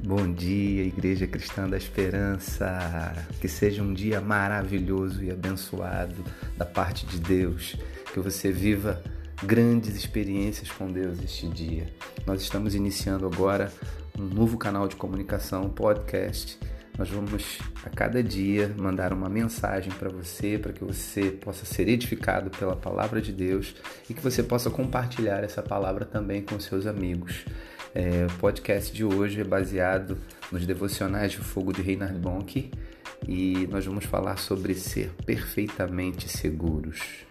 Bom dia, Igreja Cristã da Esperança. Que seja um dia maravilhoso e abençoado da parte de Deus. Que você viva grandes experiências com Deus este dia. Nós estamos iniciando agora um novo canal de comunicação, podcast. Nós vamos a cada dia mandar uma mensagem para você, para que você possa ser edificado pela palavra de Deus e que você possa compartilhar essa palavra também com seus amigos. É, o podcast de hoje é baseado nos devocionais de fogo de Reinhard Bonk e nós vamos falar sobre ser perfeitamente seguros.